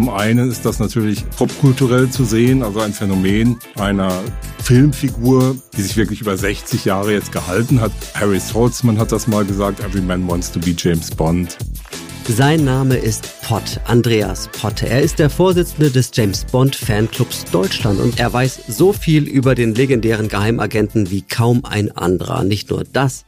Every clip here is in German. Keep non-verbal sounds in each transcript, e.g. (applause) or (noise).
Zum einen ist das natürlich popkulturell zu sehen, also ein Phänomen einer Filmfigur, die sich wirklich über 60 Jahre jetzt gehalten hat. Harry Saltzman hat das mal gesagt, Every Man Wants to be James Bond. Sein Name ist Pott, Andreas Pott. Er ist der Vorsitzende des James Bond Fanclubs Deutschland und er weiß so viel über den legendären Geheimagenten wie kaum ein anderer. Nicht nur das.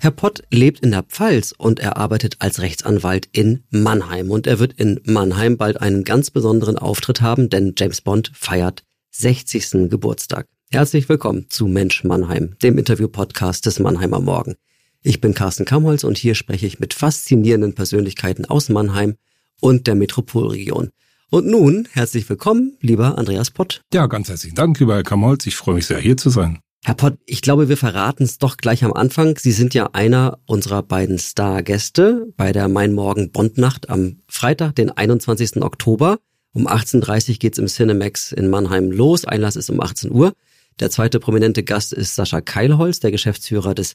Herr Pott lebt in der Pfalz und er arbeitet als Rechtsanwalt in Mannheim. Und er wird in Mannheim bald einen ganz besonderen Auftritt haben, denn James Bond feiert 60. Geburtstag. Herzlich willkommen zu Mensch Mannheim, dem Interview-Podcast des Mannheimer Morgen. Ich bin Carsten Kamholz und hier spreche ich mit faszinierenden Persönlichkeiten aus Mannheim und der Metropolregion. Und nun herzlich willkommen, lieber Andreas Pott. Ja, ganz herzlichen Dank, lieber Herr Kamholz. Ich freue mich sehr, hier zu sein. Herr Pott, ich glaube, wir verraten es doch gleich am Anfang. Sie sind ja einer unserer beiden Stargäste bei der Mein Morgen Bondnacht am Freitag, den 21. Oktober. Um 18.30 Uhr geht's im Cinemax in Mannheim los. Einlass ist um 18 Uhr. Der zweite prominente Gast ist Sascha Keilholz, der Geschäftsführer des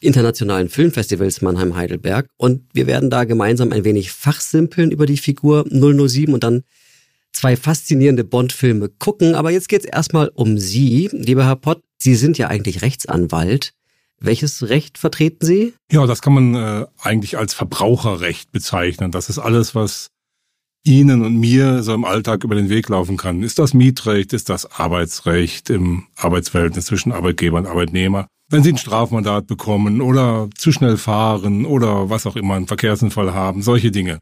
Internationalen Filmfestivals Mannheim-Heidelberg. Und wir werden da gemeinsam ein wenig fachsimpeln über die Figur 007 und dann zwei faszinierende Bond-Filme gucken. Aber jetzt geht's erstmal um Sie, lieber Herr Pott. Sie sind ja eigentlich Rechtsanwalt. Welches Recht vertreten Sie? Ja, das kann man äh, eigentlich als Verbraucherrecht bezeichnen. Das ist alles, was Ihnen und mir so im Alltag über den Weg laufen kann. Ist das Mietrecht? Ist das Arbeitsrecht im Arbeitsverhältnis zwischen Arbeitgeber und Arbeitnehmer? wenn sie ein Strafmandat bekommen oder zu schnell fahren oder was auch immer, einen Verkehrsunfall haben, solche Dinge.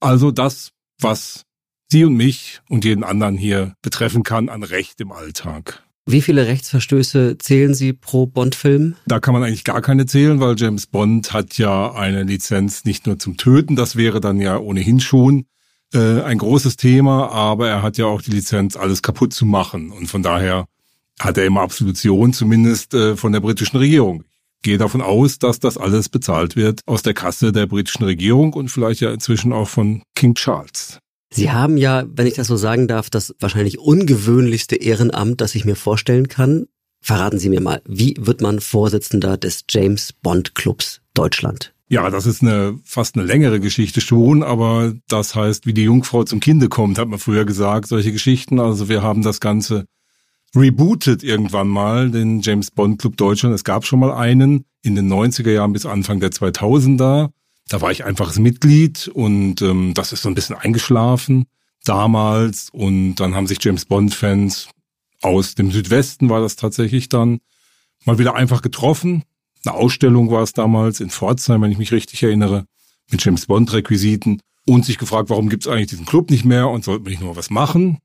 Also das, was Sie und mich und jeden anderen hier betreffen kann an Recht im Alltag. Wie viele Rechtsverstöße zählen Sie pro Bond-Film? Da kann man eigentlich gar keine zählen, weil James Bond hat ja eine Lizenz nicht nur zum Töten, das wäre dann ja ohnehin schon äh, ein großes Thema, aber er hat ja auch die Lizenz, alles kaputt zu machen. Und von daher hat er immer Absolution, zumindest äh, von der britischen Regierung. Ich gehe davon aus, dass das alles bezahlt wird aus der Kasse der britischen Regierung und vielleicht ja inzwischen auch von King Charles. Sie haben ja, wenn ich das so sagen darf, das wahrscheinlich ungewöhnlichste Ehrenamt, das ich mir vorstellen kann. Verraten Sie mir mal, wie wird man Vorsitzender des James Bond Clubs Deutschland? Ja, das ist eine fast eine längere Geschichte schon, aber das heißt, wie die Jungfrau zum Kinde kommt, hat man früher gesagt, solche Geschichten. Also wir haben das Ganze rebootet irgendwann mal, den James Bond Club Deutschland. Es gab schon mal einen in den 90er Jahren bis Anfang der 2000er. Da war ich einfaches Mitglied und ähm, das ist so ein bisschen eingeschlafen damals. Und dann haben sich James Bond-Fans aus dem Südwesten, war das tatsächlich dann, mal wieder einfach getroffen. Eine Ausstellung war es damals in Pforzheim, wenn ich mich richtig erinnere, mit James Bond-Requisiten und sich gefragt, warum gibt es eigentlich diesen Club nicht mehr und sollten wir nicht nur was machen?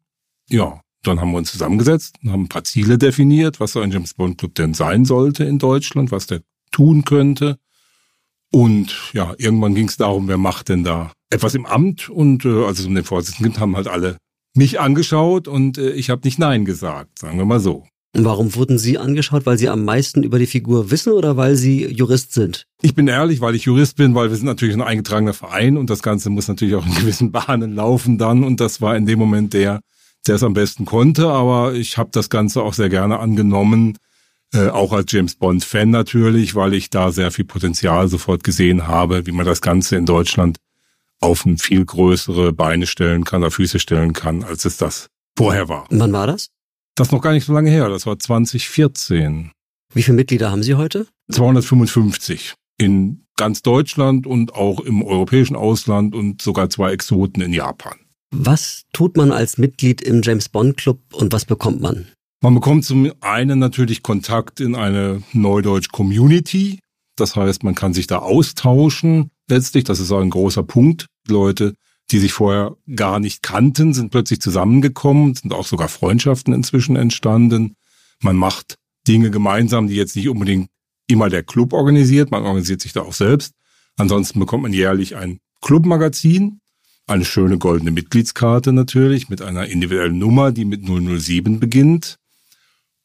Ja, dann haben wir uns zusammengesetzt, haben ein paar Ziele definiert, was so ein James Bond Club denn sein sollte in Deutschland, was der tun könnte. Und ja, irgendwann ging es darum, wer macht denn da etwas im Amt? Und äh, als es um den Vorsitzenden ging, haben halt alle mich angeschaut und äh, ich habe nicht Nein gesagt, sagen wir mal so. Warum wurden Sie angeschaut? Weil Sie am meisten über die Figur wissen oder weil Sie Jurist sind? Ich bin ehrlich, weil ich Jurist bin, weil wir sind natürlich ein eingetragener Verein und das Ganze muss natürlich auch in (laughs) gewissen Bahnen laufen dann. Und das war in dem Moment der, der es am besten konnte, aber ich habe das Ganze auch sehr gerne angenommen, äh, auch als James Bond-Fan natürlich, weil ich da sehr viel Potenzial sofort gesehen habe, wie man das Ganze in Deutschland auf ein viel größere Beine stellen kann oder Füße stellen kann, als es das vorher war. Und wann war das? Das ist noch gar nicht so lange her, das war 2014. Wie viele Mitglieder haben Sie heute? 255 in ganz Deutschland und auch im europäischen Ausland und sogar zwei Exoten in Japan. Was tut man als Mitglied im James Bond Club und was bekommt man? Man bekommt zum einen natürlich Kontakt in eine Neudeutsch Community. Das heißt, man kann sich da austauschen. Letztlich, das ist auch ein großer Punkt. Leute, die sich vorher gar nicht kannten, sind plötzlich zusammengekommen, sind auch sogar Freundschaften inzwischen entstanden. Man macht Dinge gemeinsam, die jetzt nicht unbedingt immer der Club organisiert. Man organisiert sich da auch selbst. Ansonsten bekommt man jährlich ein Clubmagazin, eine schöne goldene Mitgliedskarte natürlich mit einer individuellen Nummer, die mit 007 beginnt.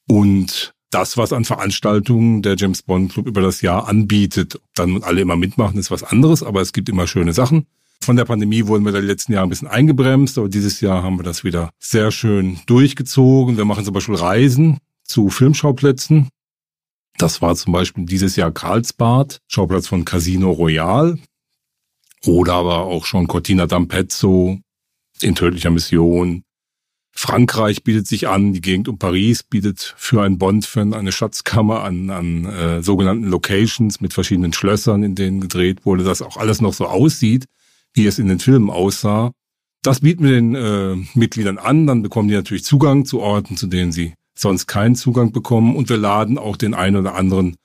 Und das, was an Veranstaltungen der James Bond Club über das Jahr anbietet. Ob dann alle immer mitmachen, ist was anderes, aber es gibt immer schöne Sachen. Von der Pandemie wurden wir da die letzten Jahre ein bisschen eingebremst, aber dieses Jahr haben wir das wieder sehr schön durchgezogen. Wir machen zum Beispiel Reisen zu Filmschauplätzen. Das war zum Beispiel dieses Jahr Karlsbad, Schauplatz von Casino Royale. Oder aber auch schon Cortina d'Ampezzo, in tödlicher Mission. Frankreich bietet sich an, die Gegend um Paris bietet für einen Bond-Fan eine Schatzkammer an, an äh, sogenannten Locations mit verschiedenen Schlössern, in denen gedreht wurde, dass auch alles noch so aussieht, wie es in den Filmen aussah. Das bieten wir den äh, Mitgliedern an, dann bekommen die natürlich Zugang zu Orten, zu denen sie sonst keinen Zugang bekommen und wir laden auch den einen oder anderen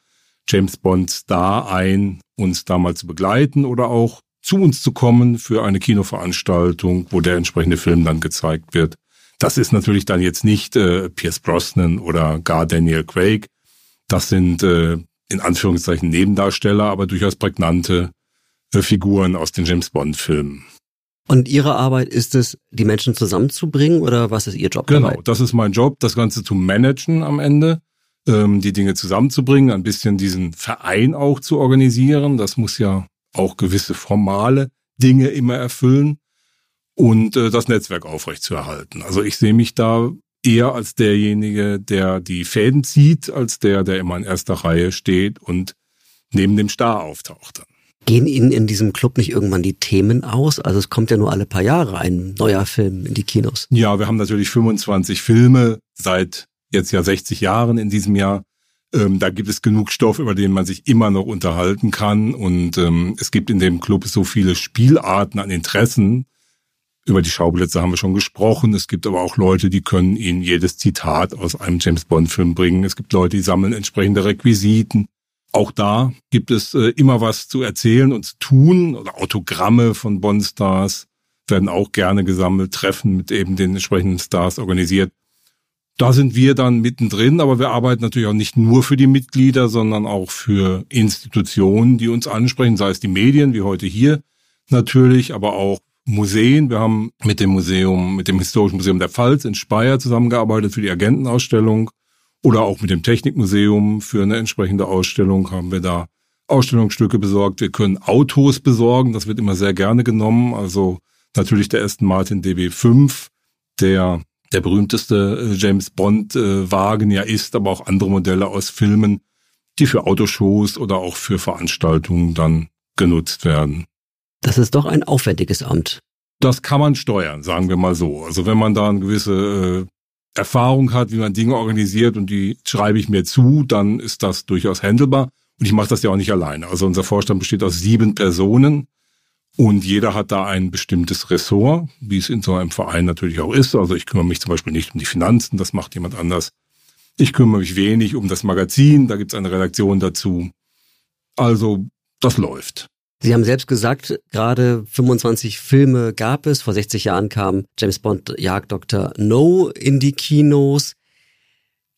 James Bond Star ein, uns da mal zu begleiten oder auch zu uns zu kommen für eine Kinoveranstaltung, wo der entsprechende Film dann gezeigt wird. Das ist natürlich dann jetzt nicht äh, Pierce Brosnan oder gar Daniel Craig. Das sind äh, in Anführungszeichen Nebendarsteller, aber durchaus prägnante äh, Figuren aus den James Bond-Filmen. Und Ihre Arbeit ist es, die Menschen zusammenzubringen oder was ist Ihr Job? Genau, dabei? das ist mein Job, das Ganze zu managen am Ende, ähm, die Dinge zusammenzubringen, ein bisschen diesen Verein auch zu organisieren. Das muss ja auch gewisse formale Dinge immer erfüllen und äh, das Netzwerk aufrechtzuerhalten. Also ich sehe mich da eher als derjenige, der die Fäden zieht, als der, der immer in erster Reihe steht und neben dem Star auftaucht. Gehen Ihnen in diesem Club nicht irgendwann die Themen aus? Also es kommt ja nur alle paar Jahre ein neuer Film in die Kinos. Ja, wir haben natürlich 25 Filme seit jetzt ja 60 Jahren in diesem Jahr. Ähm, da gibt es genug Stoff, über den man sich immer noch unterhalten kann. Und ähm, es gibt in dem Club so viele Spielarten an Interessen, über die Schauplätze haben wir schon gesprochen. Es gibt aber auch Leute, die können Ihnen jedes Zitat aus einem James Bond-Film bringen. Es gibt Leute, die sammeln entsprechende Requisiten. Auch da gibt es äh, immer was zu erzählen und zu tun. Oder Autogramme von Bond-Stars werden auch gerne gesammelt, Treffen mit eben den entsprechenden Stars organisiert. Da sind wir dann mittendrin, aber wir arbeiten natürlich auch nicht nur für die Mitglieder, sondern auch für Institutionen, die uns ansprechen, sei es die Medien, wie heute hier natürlich, aber auch Museen. Wir haben mit dem Museum, mit dem Historischen Museum der Pfalz in Speyer zusammengearbeitet für die Agentenausstellung oder auch mit dem Technikmuseum für eine entsprechende Ausstellung haben wir da Ausstellungsstücke besorgt. Wir können Autos besorgen, das wird immer sehr gerne genommen. Also natürlich der Aston Martin DB5, der der berühmteste äh, James Bond äh, Wagen ja ist, aber auch andere Modelle aus Filmen, die für Autoshows oder auch für Veranstaltungen dann genutzt werden. Das ist doch ein aufwendiges Amt. Das kann man steuern, sagen wir mal so. Also wenn man da eine gewisse äh, Erfahrung hat, wie man Dinge organisiert und die schreibe ich mir zu, dann ist das durchaus handelbar. Und ich mache das ja auch nicht alleine. Also unser Vorstand besteht aus sieben Personen und jeder hat da ein bestimmtes Ressort, wie es in so einem Verein natürlich auch ist. Also ich kümmere mich zum Beispiel nicht um die Finanzen, das macht jemand anders. Ich kümmere mich wenig um das Magazin, da gibt es eine Redaktion dazu. Also das läuft. Sie haben selbst gesagt, gerade 25 Filme gab es. Vor 60 Jahren kam James Bond Jagd Dr. No in die Kinos.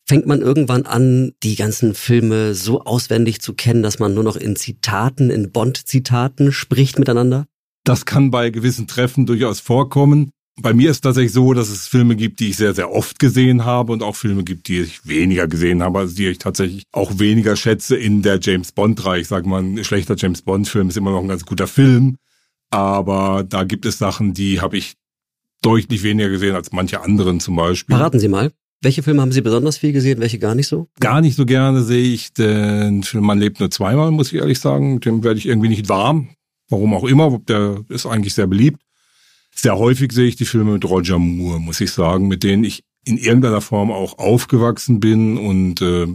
Fängt man irgendwann an, die ganzen Filme so auswendig zu kennen, dass man nur noch in Zitaten, in Bond-Zitaten spricht miteinander? Das kann bei gewissen Treffen durchaus vorkommen. Bei mir ist tatsächlich so, dass es Filme gibt, die ich sehr, sehr oft gesehen habe und auch Filme gibt, die ich weniger gesehen habe, also die ich tatsächlich auch weniger schätze in der James Bond-Reihe. Ich sage mal, ein schlechter James Bond-Film ist immer noch ein ganz guter Film, aber da gibt es Sachen, die habe ich deutlich weniger gesehen als manche anderen zum Beispiel. Verraten Sie mal. Welche Filme haben Sie besonders viel gesehen, welche gar nicht so? Gar nicht so gerne sehe ich den Film Man lebt nur zweimal, muss ich ehrlich sagen. Mit dem werde ich irgendwie nicht warm. Warum auch immer, der ist eigentlich sehr beliebt. Sehr häufig sehe ich die Filme mit Roger Moore, muss ich sagen, mit denen ich in irgendeiner Form auch aufgewachsen bin und äh,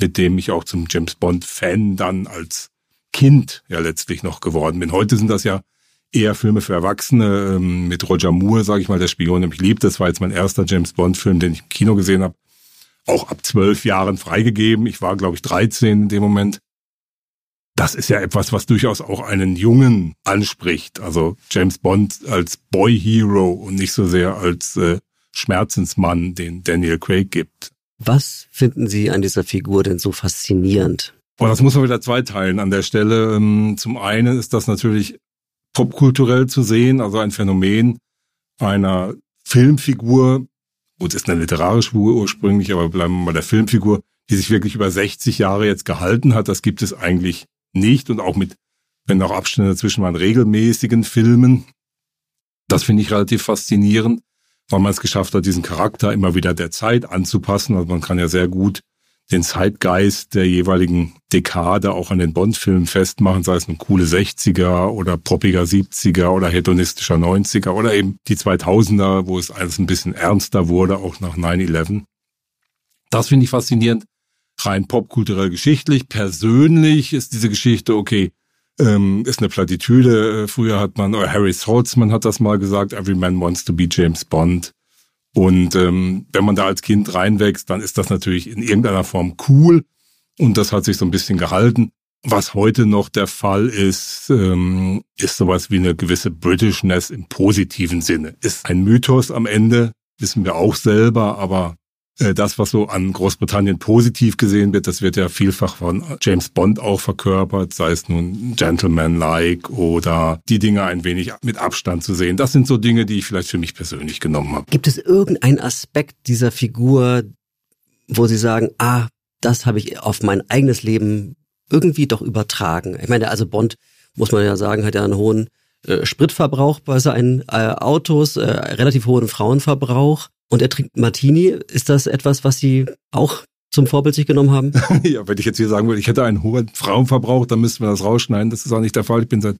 mit dem ich auch zum James Bond Fan dann als Kind ja letztlich noch geworden bin. Heute sind das ja eher Filme für Erwachsene ähm, mit Roger Moore, sage ich mal, der Spion, mich liebt. Das war jetzt mein erster James Bond Film, den ich im Kino gesehen habe. Auch ab zwölf Jahren freigegeben. Ich war, glaube ich, 13 in dem Moment das ist ja etwas, was durchaus auch einen Jungen anspricht. Also James Bond als Boy Hero und nicht so sehr als äh, Schmerzensmann, den Daniel Craig gibt. Was finden Sie an dieser Figur denn so faszinierend? Oh, das muss man wieder zweiteilen an der Stelle. Ähm, zum einen ist das natürlich popkulturell zu sehen, also ein Phänomen einer Filmfigur. Gut, ist eine literarische Figur ursprünglich, aber bleiben wir mal der Filmfigur, die sich wirklich über 60 Jahre jetzt gehalten hat. Das gibt es eigentlich nicht und auch mit, wenn auch Abstände dazwischen waren, regelmäßigen Filmen. Das finde ich relativ faszinierend, weil man es geschafft hat, diesen Charakter immer wieder der Zeit anzupassen. Also man kann ja sehr gut den Zeitgeist der jeweiligen Dekade auch an den Bond-Filmen festmachen, sei es ein coole 60er oder poppiger 70er oder hedonistischer 90er oder eben die 2000er, wo es alles ein bisschen ernster wurde, auch nach 9-11. Das finde ich faszinierend. Rein popkulturell geschichtlich. Persönlich ist diese Geschichte, okay, ähm, ist eine Plattitüde. Äh, früher hat man, oder Harry Saltzman hat das mal gesagt, Every Man wants to be James Bond. Und ähm, wenn man da als Kind reinwächst, dann ist das natürlich in irgendeiner Form cool. Und das hat sich so ein bisschen gehalten. Was heute noch der Fall ist, ähm, ist sowas wie eine gewisse Britishness im positiven Sinne. Ist ein Mythos am Ende, wissen wir auch selber, aber das, was so an Großbritannien positiv gesehen wird, das wird ja vielfach von James Bond auch verkörpert, sei es nun Gentleman-like oder die Dinge ein wenig mit Abstand zu sehen. Das sind so Dinge, die ich vielleicht für mich persönlich genommen habe. Gibt es irgendeinen Aspekt dieser Figur, wo Sie sagen, ah, das habe ich auf mein eigenes Leben irgendwie doch übertragen? Ich meine, also Bond, muss man ja sagen, hat ja einen hohen äh, Spritverbrauch bei seinen äh, Autos, äh, relativ hohen Frauenverbrauch und er trinkt Martini. Ist das etwas, was Sie auch zum Vorbild sich genommen haben? (laughs) ja, wenn ich jetzt hier sagen würde, ich hätte einen hohen Frauenverbrauch, dann müssten wir das rausschneiden. Das ist auch nicht der Fall. Ich bin seit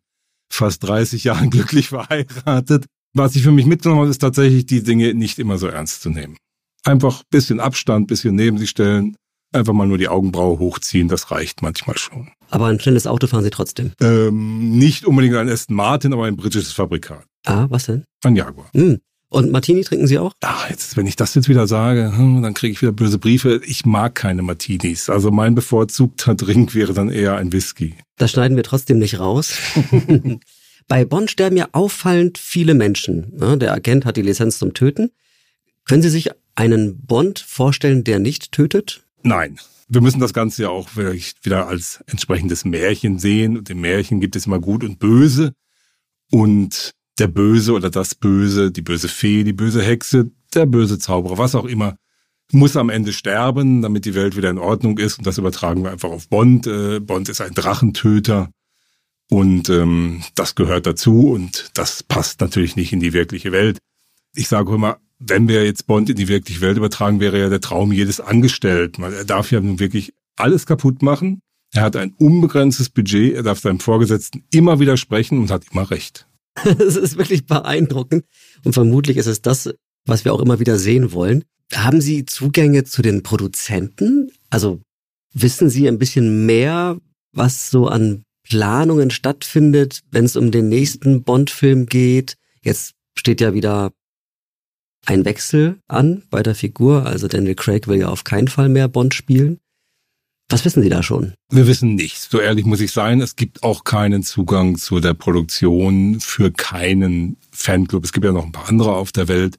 fast 30 Jahren (laughs) glücklich verheiratet. Was ich für mich mitgenommen habe, ist tatsächlich, die Dinge nicht immer so ernst zu nehmen. Einfach bisschen Abstand, bisschen neben sich stellen, einfach mal nur die Augenbraue hochziehen, das reicht manchmal schon. Aber ein schnelles Auto fahren Sie trotzdem? Ähm, nicht unbedingt ein Aston Martin, aber ein britisches Fabrikat. Ah, was denn? Ein Jaguar. Hm. Und Martini trinken Sie auch? Ach, jetzt, wenn ich das jetzt wieder sage, hm, dann kriege ich wieder böse Briefe. Ich mag keine Martinis. Also mein bevorzugter (laughs) Drink wäre dann eher ein Whisky. Das schneiden wir trotzdem nicht raus. (laughs) Bei Bond sterben ja auffallend viele Menschen. Der Agent hat die Lizenz zum Töten. Können Sie sich einen Bond vorstellen, der nicht tötet? Nein. Wir müssen das Ganze ja auch wieder als entsprechendes Märchen sehen. Und im Märchen gibt es immer Gut und Böse. Und der Böse oder das Böse, die böse Fee, die böse Hexe, der böse Zauberer, was auch immer, muss am Ende sterben, damit die Welt wieder in Ordnung ist. Und das übertragen wir einfach auf Bond. Äh, Bond ist ein Drachentöter und ähm, das gehört dazu und das passt natürlich nicht in die wirkliche Welt. Ich sage immer, wenn wir jetzt Bond in die wirkliche Welt übertragen, wäre ja der Traum jedes Angestellten, weil er darf ja nun wirklich alles kaputt machen. Er hat ein unbegrenztes Budget, er darf seinem Vorgesetzten immer widersprechen und hat immer recht. (laughs) Es ist wirklich beeindruckend. Und vermutlich ist es das, was wir auch immer wieder sehen wollen. Haben Sie Zugänge zu den Produzenten? Also wissen Sie ein bisschen mehr, was so an Planungen stattfindet, wenn es um den nächsten Bond-Film geht? Jetzt steht ja wieder ein Wechsel an bei der Figur. Also Daniel Craig will ja auf keinen Fall mehr Bond spielen. Was wissen Sie da schon? Wir wissen nichts. So ehrlich muss ich sein. Es gibt auch keinen Zugang zu der Produktion für keinen Fanclub. Es gibt ja noch ein paar andere auf der Welt.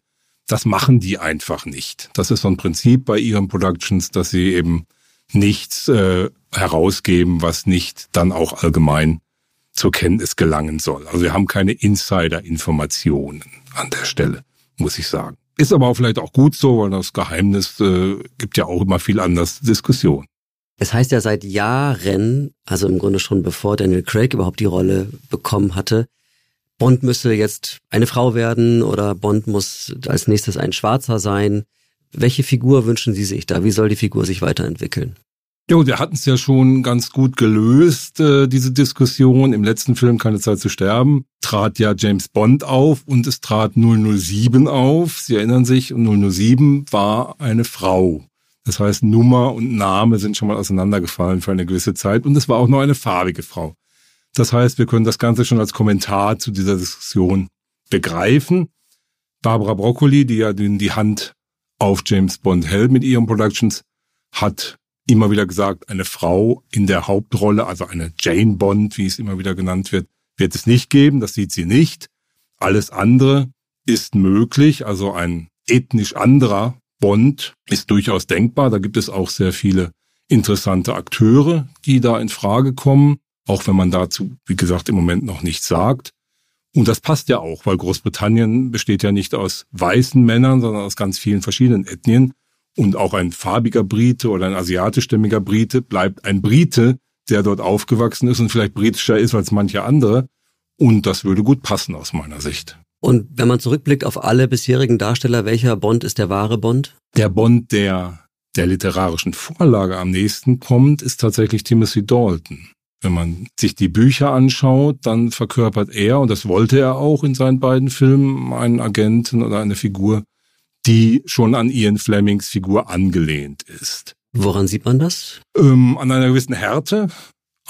Das machen die einfach nicht. Das ist so ein Prinzip bei ihren Productions, dass sie eben nichts äh, herausgeben, was nicht dann auch allgemein zur Kenntnis gelangen soll. Also wir haben keine Insider-Informationen an der Stelle, muss ich sagen. Ist aber auch vielleicht auch gut so, weil das Geheimnis äh, gibt ja auch immer viel anders Diskussion. Es heißt ja seit Jahren, also im Grunde schon bevor Daniel Craig überhaupt die Rolle bekommen hatte, Bond müsse jetzt eine Frau werden oder Bond muss als nächstes ein Schwarzer sein. Welche Figur wünschen Sie sich da? Wie soll die Figur sich weiterentwickeln? Jo, wir hatten es ja schon ganz gut gelöst, äh, diese Diskussion. Im letzten Film Keine Zeit zu sterben trat ja James Bond auf und es trat 007 auf. Sie erinnern sich, und 007 war eine Frau. Das heißt, Nummer und Name sind schon mal auseinandergefallen für eine gewisse Zeit und es war auch nur eine farbige Frau. Das heißt, wir können das Ganze schon als Kommentar zu dieser Diskussion begreifen. Barbara Broccoli, die ja die Hand auf James Bond hält mit ihren Productions, hat immer wieder gesagt, eine Frau in der Hauptrolle, also eine Jane Bond, wie es immer wieder genannt wird, wird es nicht geben. Das sieht sie nicht. Alles andere ist möglich. Also ein ethnisch anderer Bond ist durchaus denkbar. Da gibt es auch sehr viele interessante Akteure, die da in Frage kommen, auch wenn man dazu, wie gesagt, im Moment noch nichts sagt. Und das passt ja auch, weil Großbritannien besteht ja nicht aus weißen Männern, sondern aus ganz vielen verschiedenen Ethnien. Und auch ein farbiger Brite oder ein asiatischstämmiger Brite bleibt ein Brite, der dort aufgewachsen ist und vielleicht britischer ist als manche andere. Und das würde gut passen aus meiner Sicht. Und wenn man zurückblickt auf alle bisherigen Darsteller, welcher Bond ist der wahre Bond? Der Bond, der der literarischen Vorlage am nächsten kommt, ist tatsächlich Timothy Dalton. Wenn man sich die Bücher anschaut, dann verkörpert er, und das wollte er auch in seinen beiden Filmen, einen Agenten oder eine Figur, die schon an Ian Flemings Figur angelehnt ist. Woran sieht man das? Ähm, an einer gewissen Härte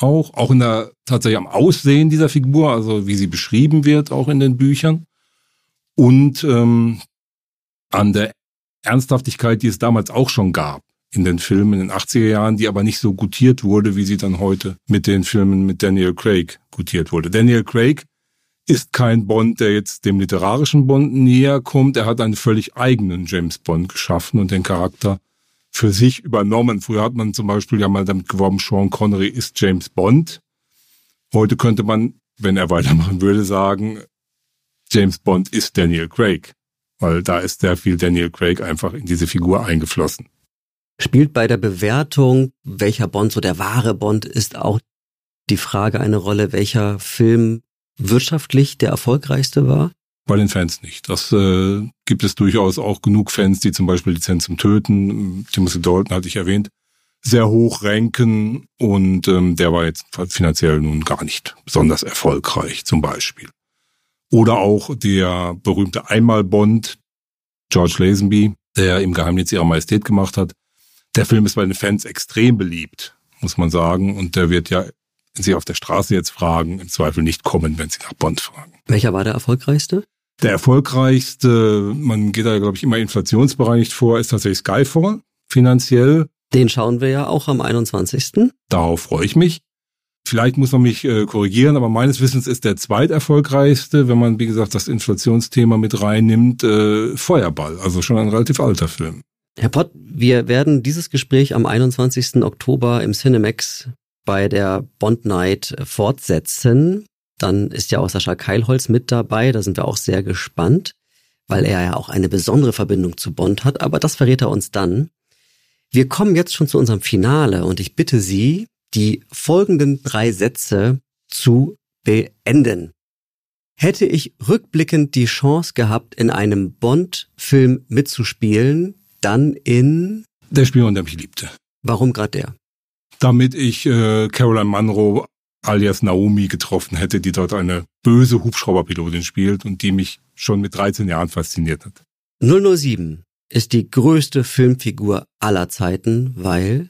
auch, auch in der tatsächlich am Aussehen dieser Figur, also wie sie beschrieben wird, auch in den Büchern. Und ähm, an der Ernsthaftigkeit, die es damals auch schon gab in den Filmen in den 80er Jahren, die aber nicht so gutiert wurde, wie sie dann heute mit den Filmen mit Daniel Craig gutiert wurde. Daniel Craig ist kein Bond, der jetzt dem literarischen Bond näher kommt. Er hat einen völlig eigenen James Bond geschaffen und den Charakter für sich übernommen. Früher hat man zum Beispiel ja mal damit geworben, Sean Connery ist James Bond. Heute könnte man, wenn er weitermachen würde, sagen, James Bond ist Daniel Craig weil da ist sehr viel Daniel Craig einfach in diese Figur eingeflossen. Spielt bei der Bewertung, welcher Bond so der wahre Bond ist, auch die Frage eine Rolle, welcher Film wirtschaftlich der erfolgreichste war? Bei den Fans nicht. Das äh, gibt es durchaus auch genug Fans, die zum Beispiel Lizenz zum Töten, Timothy Dalton hatte ich erwähnt, sehr hoch ranken und ähm, der war jetzt finanziell nun gar nicht besonders erfolgreich zum Beispiel. Oder auch der berühmte Einmal-Bond, George Lazenby, der im Geheimnis ihrer Majestät gemacht hat. Der Film ist bei den Fans extrem beliebt, muss man sagen. Und der wird ja, wenn Sie auf der Straße jetzt fragen, im Zweifel nicht kommen, wenn Sie nach Bond fragen. Welcher war der erfolgreichste? Der erfolgreichste, man geht da, glaube ich, immer inflationsbereinigt vor, ist tatsächlich Skyfall, finanziell. Den schauen wir ja auch am 21. Darauf freue ich mich. Vielleicht muss man mich äh, korrigieren, aber meines Wissens ist der zweiterfolgreichste, wenn man, wie gesagt, das Inflationsthema mit reinnimmt, äh, Feuerball, also schon ein relativ alter Film. Herr Pott, wir werden dieses Gespräch am 21. Oktober im Cinemax bei der Bond Night fortsetzen. Dann ist ja auch Sascha Keilholz mit dabei, da sind wir auch sehr gespannt, weil er ja auch eine besondere Verbindung zu Bond hat, aber das verrät er uns dann. Wir kommen jetzt schon zu unserem Finale und ich bitte Sie, die folgenden drei Sätze zu beenden. Hätte ich rückblickend die Chance gehabt, in einem Bond-Film mitzuspielen, dann in Der Spion, der mich liebte. Warum gerade der? Damit ich äh, Caroline Munro alias Naomi getroffen hätte, die dort eine böse Hubschrauberpilotin spielt und die mich schon mit 13 Jahren fasziniert hat. 007 ist die größte Filmfigur aller Zeiten, weil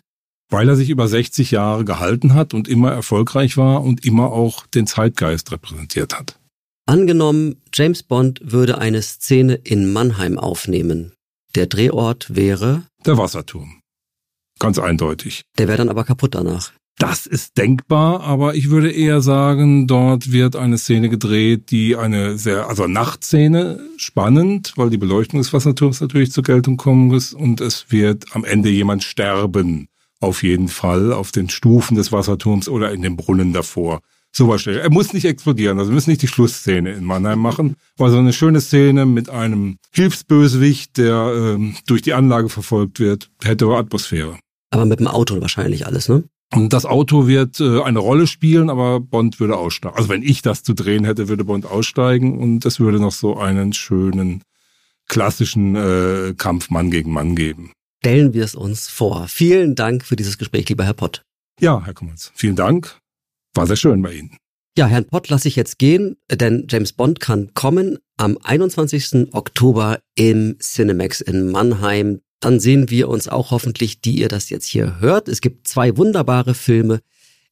weil er sich über 60 Jahre gehalten hat und immer erfolgreich war und immer auch den Zeitgeist repräsentiert hat. Angenommen, James Bond würde eine Szene in Mannheim aufnehmen. Der Drehort wäre der Wasserturm. Ganz eindeutig. Der wäre dann aber kaputt danach. Das ist denkbar, aber ich würde eher sagen, dort wird eine Szene gedreht, die eine sehr, also Nachtszene, spannend, weil die Beleuchtung des Wasserturms natürlich zur Geltung kommen muss und es wird am Ende jemand sterben auf jeden Fall auf den Stufen des Wasserturms oder in dem Brunnen davor. Sowas schnell. Er muss nicht explodieren, also wir müssen nicht die Schlussszene in Mannheim machen, aber so eine schöne Szene mit einem Hilfsbösewicht, der ähm, durch die Anlage verfolgt wird, hätte Atmosphäre. Aber mit dem Auto wahrscheinlich alles, ne? Und das Auto wird äh, eine Rolle spielen, aber Bond würde aussteigen. Also wenn ich das zu drehen hätte, würde Bond aussteigen und es würde noch so einen schönen klassischen äh, Kampf Mann gegen Mann geben stellen wir es uns vor. Vielen Dank für dieses Gespräch, lieber Herr Pott. Ja, Herr Kummels, vielen Dank. War sehr schön bei Ihnen. Ja, Herrn Pott lasse ich jetzt gehen, denn James Bond kann kommen am 21. Oktober im Cinemax in Mannheim. Dann sehen wir uns auch hoffentlich, die ihr das jetzt hier hört. Es gibt zwei wunderbare Filme.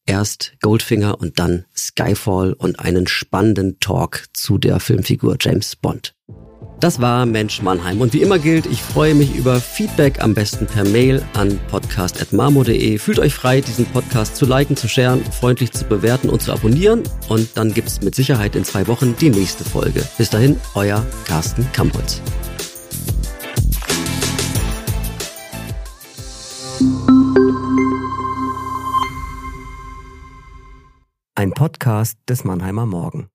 Erst Goldfinger und dann Skyfall und einen spannenden Talk zu der Filmfigur James Bond. Das war Mensch Mannheim. Und wie immer gilt, ich freue mich über Feedback am besten per Mail an podcast.marmo.de. Fühlt euch frei, diesen Podcast zu liken, zu sharen, freundlich zu bewerten und zu abonnieren. Und dann gibt's mit Sicherheit in zwei Wochen die nächste Folge. Bis dahin, euer Carsten Kampholz. Ein Podcast des Mannheimer Morgen.